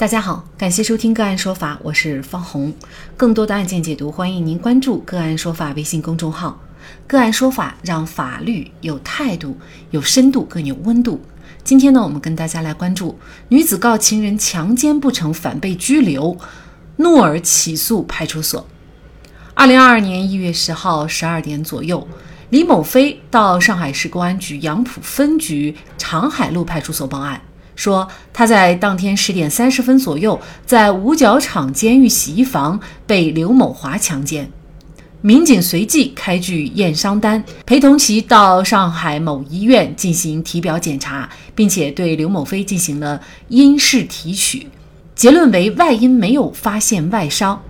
大家好，感谢收听个案说法，我是方红。更多的案件解读，欢迎您关注个案说法微信公众号。个案说法让法律有态度、有深度、更有温度。今天呢，我们跟大家来关注女子告情人强奸不成，反被拘留，怒而起诉派出所。二零二二年一月十号十二点左右，李某飞到上海市公安局杨浦分局长海路派出所报案。说他在当天十点三十分左右，在五角场监狱洗衣房被刘某华强奸。民警随即开具验伤单，陪同其到上海某医院进行体表检查，并且对刘某飞进行了阴室提取，结论为外阴没有发现外伤。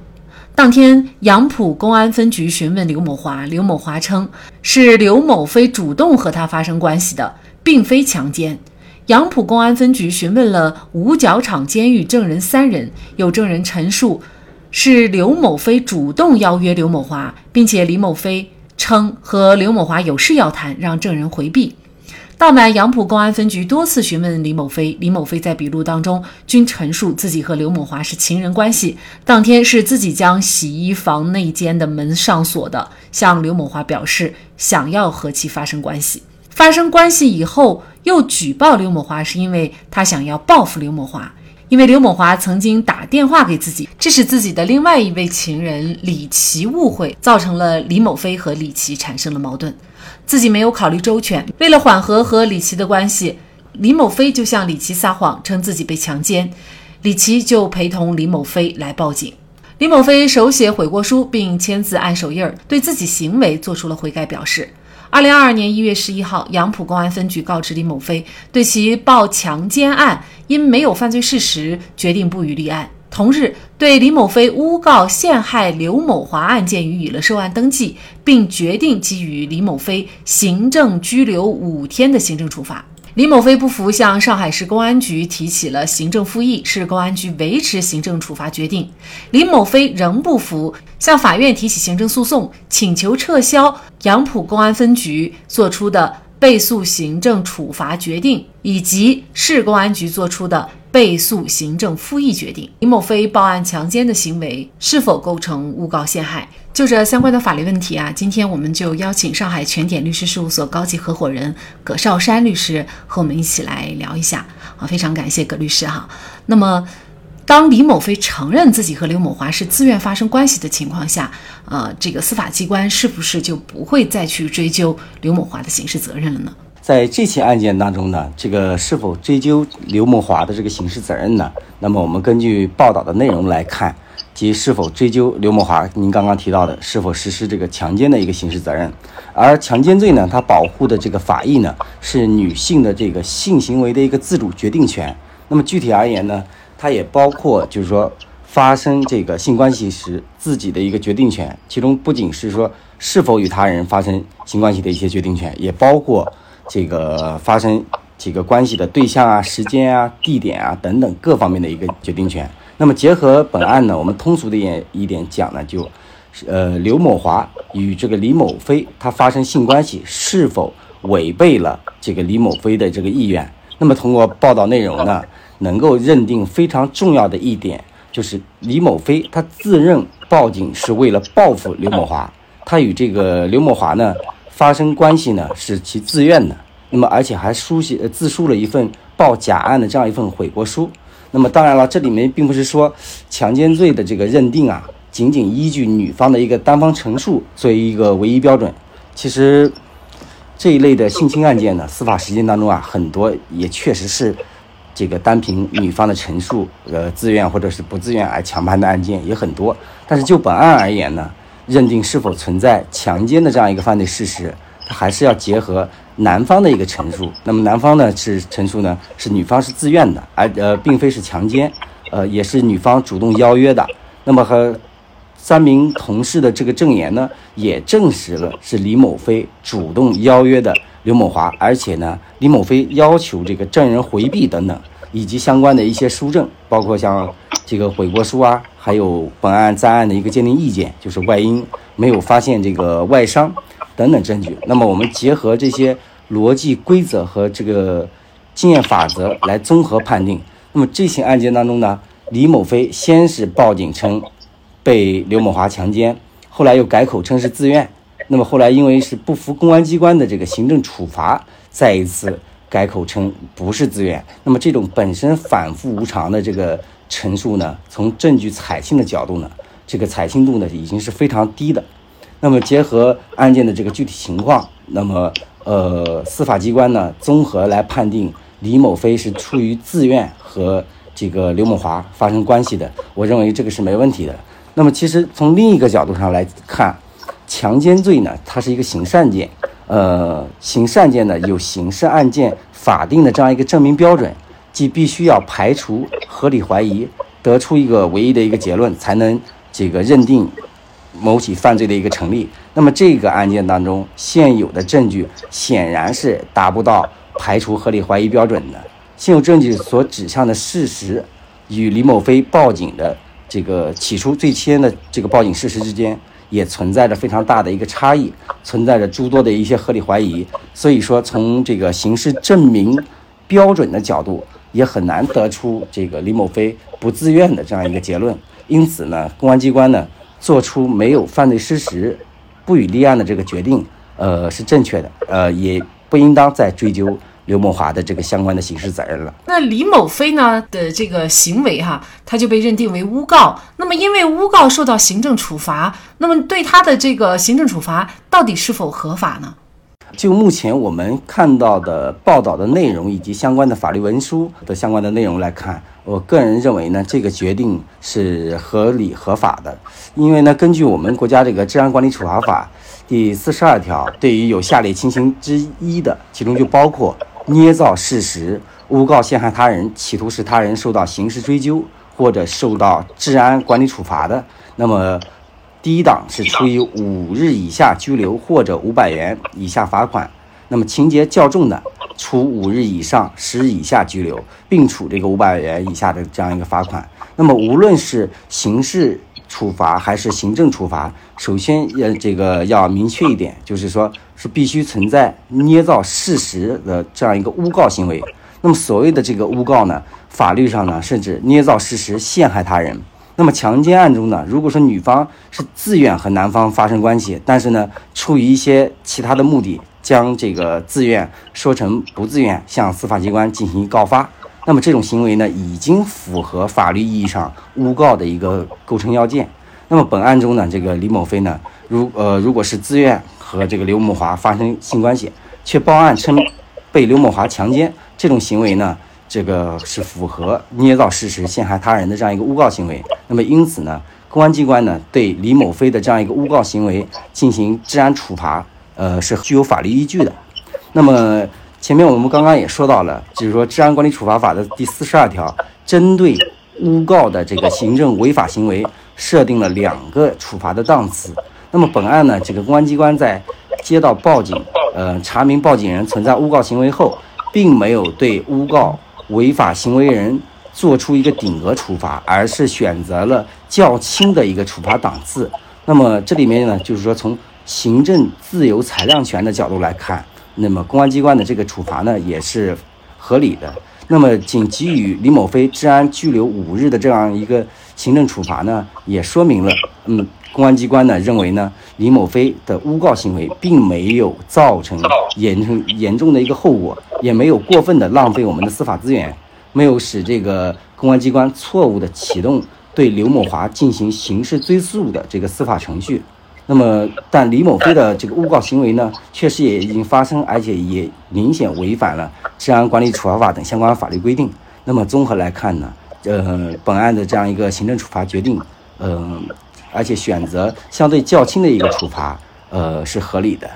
当天，杨浦公安分局询问刘某华，刘某华称是刘某飞主动和他发生关系的，并非强奸。杨浦公安分局询问了五角场监狱证人三人，有证人陈述是刘某飞主动邀约刘某华，并且李某飞称和刘某华有事要谈，让证人回避。当晚，杨浦公安分局多次询问李某飞，李某飞在笔录当中均陈述自己和刘某华是情人关系，当天是自己将洗衣房内间的门上锁的，向刘某华表示想要和其发生关系。发生关系以后，又举报刘某华，是因为他想要报复刘某华，因为刘某华曾经打电话给自己，致使自己的另外一位情人李琦误会，造成了李某飞和李琦产生了矛盾，自己没有考虑周全，为了缓和和李琦的关系，李某飞就向李琦撒谎，称自己被强奸，李琦就陪同李某飞来报警，李某飞手写悔过书，并签字按手印儿，对自己行为做出了悔改表示。二零二二年一月十一号，杨浦公安分局告知李某飞，对其报强奸案，因没有犯罪事实，决定不予立案。同日，对李某飞诬告陷害刘某华案件予以了受案登记，并决定给予李某飞行政拘留五天的行政处罚。李某飞不服，向上海市公安局提起了行政复议，市公安局维持行政处罚决定。李某飞仍不服，向法院提起行政诉讼，请求撤销杨浦公安分局作出的被诉行政处罚决定，以及市公安局作出的被诉行政复议决定。李某飞报案强奸的行为是否构成诬告陷害？就这相关的法律问题啊，今天我们就邀请上海全点律师事务所高级合伙人葛少山律师和我们一起来聊一下啊，非常感谢葛律师哈。那么，当李某飞承认自己和刘某华是自愿发生关系的情况下，呃，这个司法机关是不是就不会再去追究刘某华的刑事责任了呢？在这起案件当中呢，这个是否追究刘某华的这个刑事责任呢？那么我们根据报道的内容来看。及是否追究刘某华？您刚刚提到的是否实施这个强奸的一个刑事责任？而强奸罪呢，它保护的这个法益呢，是女性的这个性行为的一个自主决定权。那么具体而言呢，它也包括就是说发生这个性关系时自己的一个决定权，其中不仅是说是否与他人发生性关系的一些决定权，也包括这个发生这个关系的对象啊、时间啊、地点啊等等各方面的一个决定权。那么结合本案呢，我们通俗的一一点讲呢，就，呃，刘某华与这个李某飞他发生性关系是否违背了这个李某飞的这个意愿？那么通过报道内容呢，能够认定非常重要的一点就是李某飞他自认报警是为了报复刘某华，他与这个刘某华呢发生关系呢是其自愿的，那么而且还书写自述了一份报假案的这样一份悔过书。那么当然了，这里面并不是说强奸罪的这个认定啊，仅仅依据女方的一个单方陈述作为一个唯一标准。其实这一类的性侵案件呢，司法实践当中啊，很多也确实是这个单凭女方的陈述，呃，自愿或者是不自愿而强判的案件也很多。但是就本案而言呢，认定是否存在强奸的这样一个犯罪事实，它还是要结合。男方的一个陈述，那么男方呢是陈述呢是女方是自愿的，而呃并非是强奸，呃也是女方主动邀约的。那么和三名同事的这个证言呢，也证实了是李某飞主动邀约的刘某华，而且呢李某飞要求这个证人回避等等，以及相关的一些书证，包括像这个悔过书啊，还有本案在案的一个鉴定意见，就是外因没有发现这个外伤等等证据。那么我们结合这些。逻辑规则和这个经验法则来综合判定。那么这起案件当中呢，李某飞先是报警称被刘某华强奸，后来又改口称是自愿。那么后来因为是不服公安机关的这个行政处罚，再一次改口称不是自愿。那么这种本身反复无常的这个陈述呢，从证据采信的角度呢，这个采信度呢已经是非常低的。那么结合案件的这个具体情况，那么呃司法机关呢综合来判定李某飞是出于自愿和这个刘某华发生关系的，我认为这个是没问题的。那么其实从另一个角度上来看。强奸罪呢，它是一个刑事案件，呃，刑事案件呢有刑事案件法定的这样一个证明标准，即必须要排除合理怀疑，得出一个唯一的一个结论，才能这个认定某起犯罪的一个成立。那么这个案件当中，现有的证据显然是达不到排除合理怀疑标准的。现有证据所指向的事实，与李某飞报警的这个起初最先的这个报警事实之间。也存在着非常大的一个差异，存在着诸多的一些合理怀疑，所以说从这个刑事证明标准的角度，也很难得出这个李某飞不自愿的这样一个结论。因此呢，公安机关呢做出没有犯罪事实，不予立案的这个决定，呃，是正确的，呃，也不应当再追究。刘某华的这个相关的刑事责任了。那李某飞呢的这个行为哈，他就被认定为诬告。那么因为诬告受到行政处罚，那么对他的这个行政处罚到底是否合法呢？就目前我们看到的报道的内容以及相关的法律文书的相关的内容来看，我个人认为呢，这个决定是合理合法的。因为呢，根据我们国家这个治安管理处罚法第四十二条，对于有下列情形之一的，其中就包括。捏造事实、诬告陷害他人、企图使他人受到刑事追究或者受到治安管理处罚的，那么第一档是处以五日以下拘留或者五百元以下罚款；那么情节较重的，处五日以上十日以下拘留，并处这个五百元以下的这样一个罚款。那么无论是刑事，处罚还是行政处罚，首先要这个要明确一点，就是说是必须存在捏造事实的这样一个诬告行为。那么所谓的这个诬告呢，法律上呢甚至捏造事实陷害他人。那么强奸案中呢，如果说女方是自愿和男方发生关系，但是呢出于一些其他的目的，将这个自愿说成不自愿，向司法机关进行告发。那么这种行为呢，已经符合法律意义上诬告的一个构成要件。那么本案中呢，这个李某飞呢，如呃如果是自愿和这个刘某华发生性关系，却报案称被刘某华强奸，这种行为呢，这个是符合捏造事实陷害他人的这样一个诬告行为。那么因此呢，公安机关呢对李某飞的这样一个诬告行为进行治安处罚，呃是具有法律依据的。那么。前面我们刚刚也说到了，就是说《治安管理处罚法》的第四十二条，针对诬告的这个行政违法行为，设定了两个处罚的档次。那么本案呢，这个公安机关在接到报警，呃，查明报警人存在诬告行为后，并没有对诬告违法行为人做出一个顶额处罚，而是选择了较轻的一个处罚档次。那么这里面呢，就是说从行政自由裁量权的角度来看。那么公安机关的这个处罚呢，也是合理的。那么仅给予李某飞治安拘留五日的这样一个行政处罚呢，也说明了，嗯，公安机关呢认为呢，李某飞的诬告行为并没有造成严重严重的一个后果，也没有过分的浪费我们的司法资源，没有使这个公安机关错误的启动对刘某华进行刑事追诉的这个司法程序。那么，但李某飞的这个诬告行为呢，确实也已经发生，而且也明显违反了《治安管理处罚法》等相关法律规定。那么综合来看呢，呃，本案的这样一个行政处罚决定，嗯，而且选择相对较轻的一个处罚，呃，是合理的。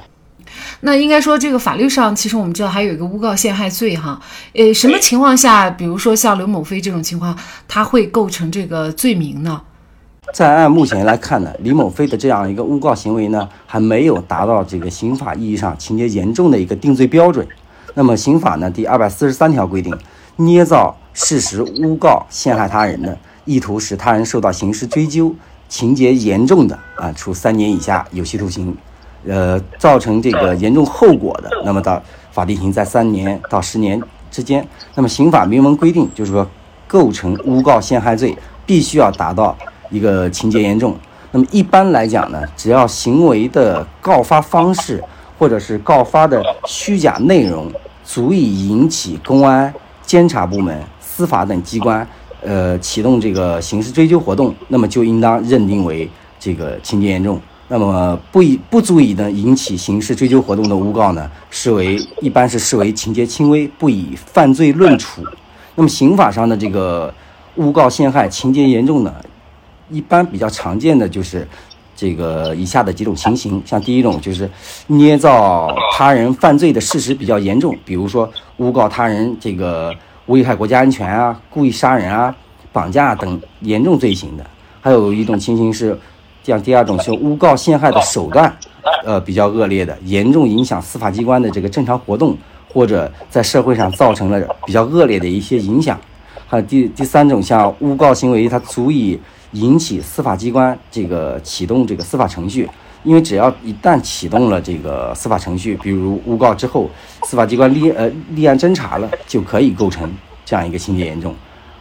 那应该说，这个法律上其实我们知道还有一个诬告陷害罪哈，呃，什么情况下，比如说像刘某飞这种情况，他会构成这个罪名呢？在按目前来看呢，李某飞的这样一个诬告行为呢，还没有达到这个刑法意义上情节严重的一个定罪标准。那么刑法呢第二百四十三条规定，捏造事实诬告陷害他人的，意图使他人受到刑事追究，情节严重的啊，处三年以下有期徒刑；呃，造成这个严重后果的，那么到法定刑在三年到十年之间。那么刑法明文规定，就是说构成诬告陷害罪。必须要达到一个情节严重。那么一般来讲呢，只要行为的告发方式或者是告发的虚假内容足以引起公安、监察部门、司法等机关呃启动这个刑事追究活动，那么就应当认定为这个情节严重。那么不以不足以呢引起刑事追究活动的诬告呢，视为一般是视为情节轻微，不以犯罪论处。那么刑法上的这个诬告陷害情节严重呢，一般比较常见的就是这个以下的几种情形，像第一种就是捏造他人犯罪的事实比较严重，比如说诬告他人这个危害国家安全啊、故意杀人啊、绑架等严重罪行的；还有一种情形是。像第二种是诬告陷害的手段，呃，比较恶劣的，严重影响司法机关的这个正常活动，或者在社会上造成了比较恶劣的一些影响。还有第第三种，像诬告行为，它足以引起司法机关这个启动这个司法程序，因为只要一旦启动了这个司法程序，比如诬告之后，司法机关立呃立案侦查了，就可以构成这样一个情节严重。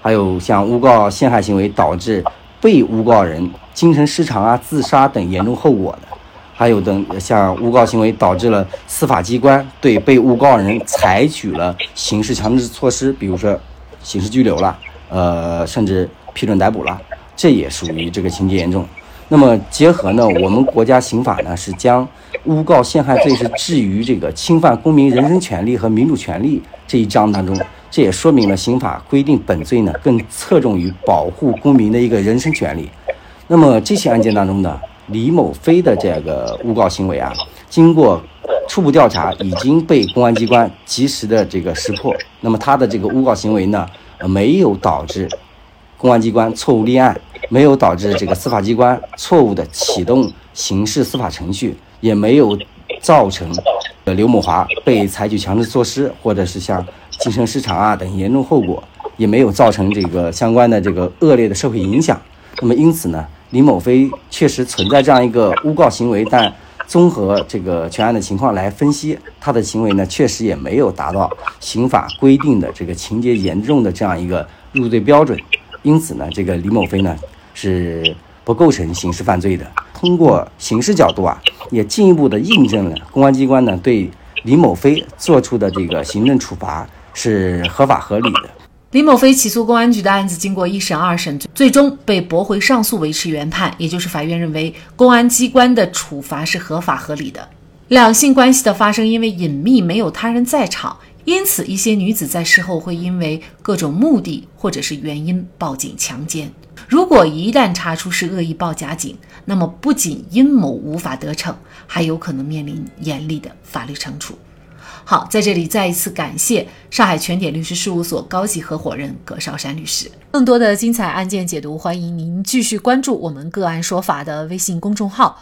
还有像诬告陷害行为导致。被诬告人精神失常啊、自杀等严重后果的，还有等像诬告行为导致了司法机关对被诬告人采取了刑事强制措施，比如说刑事拘留了，呃，甚至批准逮捕了，这也属于这个情节严重。那么结合呢，我们国家刑法呢是将诬告陷害罪是置于这个侵犯公民人身权利和民主权利这一章当中。这也说明了刑法规定本罪呢更侧重于保护公民的一个人身权利。那么这起案件当中呢，李某飞的这个诬告行为啊，经过初步调查，已经被公安机关及时的这个识破。那么他的这个诬告行为呢，没有导致公安机关错误立案，没有导致这个司法机关错误的启动刑事司法程序，也没有造成刘某华被采取强制措施，或者是像。精神失常啊等严重后果，也没有造成这个相关的这个恶劣的社会影响。那么因此呢，李某飞确实存在这样一个诬告行为，但综合这个全案的情况来分析，他的行为呢确实也没有达到刑法规定的这个情节严重的这样一个入罪标准。因此呢，这个李某飞呢是不构成刑事犯罪的。通过刑事角度啊，也进一步的印证了公安机关呢对李某飞做出的这个行政处罚。是合法合理的。李某飞起诉公安局的案子，经过一审、二审，最终被驳回上诉，维持原判。也就是法院认为公安机关的处罚是合法合理的。两性关系的发生，因为隐秘，没有他人在场，因此一些女子在事后会因为各种目的或者是原因报警强奸。如果一旦查出是恶意报假警，那么不仅阴谋无法得逞，还有可能面临严厉的法律惩处。好，在这里再一次感谢上海全点律师事务所高级合伙人葛绍山律师。更多的精彩案件解读，欢迎您继续关注我们“个案说法”的微信公众号。